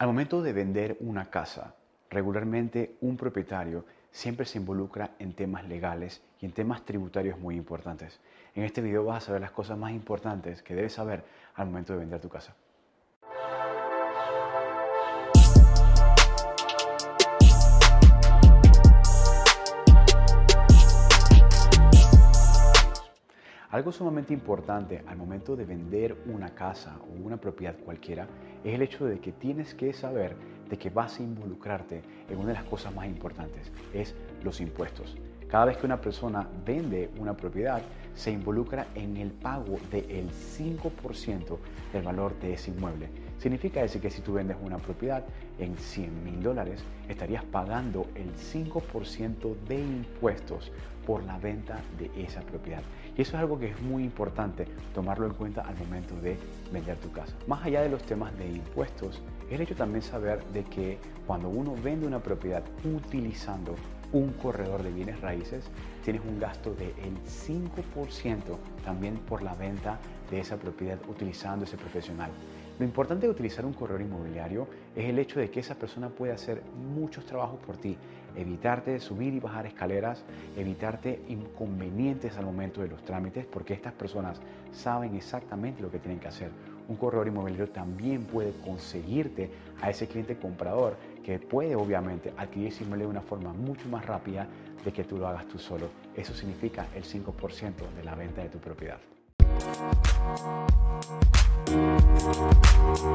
Al momento de vender una casa, regularmente un propietario siempre se involucra en temas legales y en temas tributarios muy importantes. En este video vas a saber las cosas más importantes que debes saber al momento de vender tu casa. Algo sumamente importante al momento de vender una casa o una propiedad cualquiera es el hecho de que tienes que saber de que vas a involucrarte en una de las cosas más importantes, es los impuestos. Cada vez que una persona vende una propiedad, se involucra en el pago del 5% del valor de ese inmueble. Significa decir que si tú vendes una propiedad en 100 mil dólares, estarías pagando el 5% de impuestos por la venta de esa propiedad. Y eso es algo que es muy importante tomarlo en cuenta al momento de vender tu casa. Más allá de los temas de impuestos, es hecho también saber de que cuando uno vende una propiedad utilizando un corredor de bienes raíces, tienes un gasto del 5% también por la venta de esa propiedad utilizando ese profesional. Lo importante de utilizar un corredor inmobiliario es el hecho de que esa persona puede hacer muchos trabajos por ti, evitarte subir y bajar escaleras, evitarte inconvenientes al momento de los trámites, porque estas personas saben exactamente lo que tienen que hacer. Un corredor inmobiliario también puede conseguirte a ese cliente comprador que puede obviamente adquirir ese inmueble de una forma mucho más rápida de que tú lo hagas tú solo. Eso significa el 5% de la venta de tu propiedad. Thank you.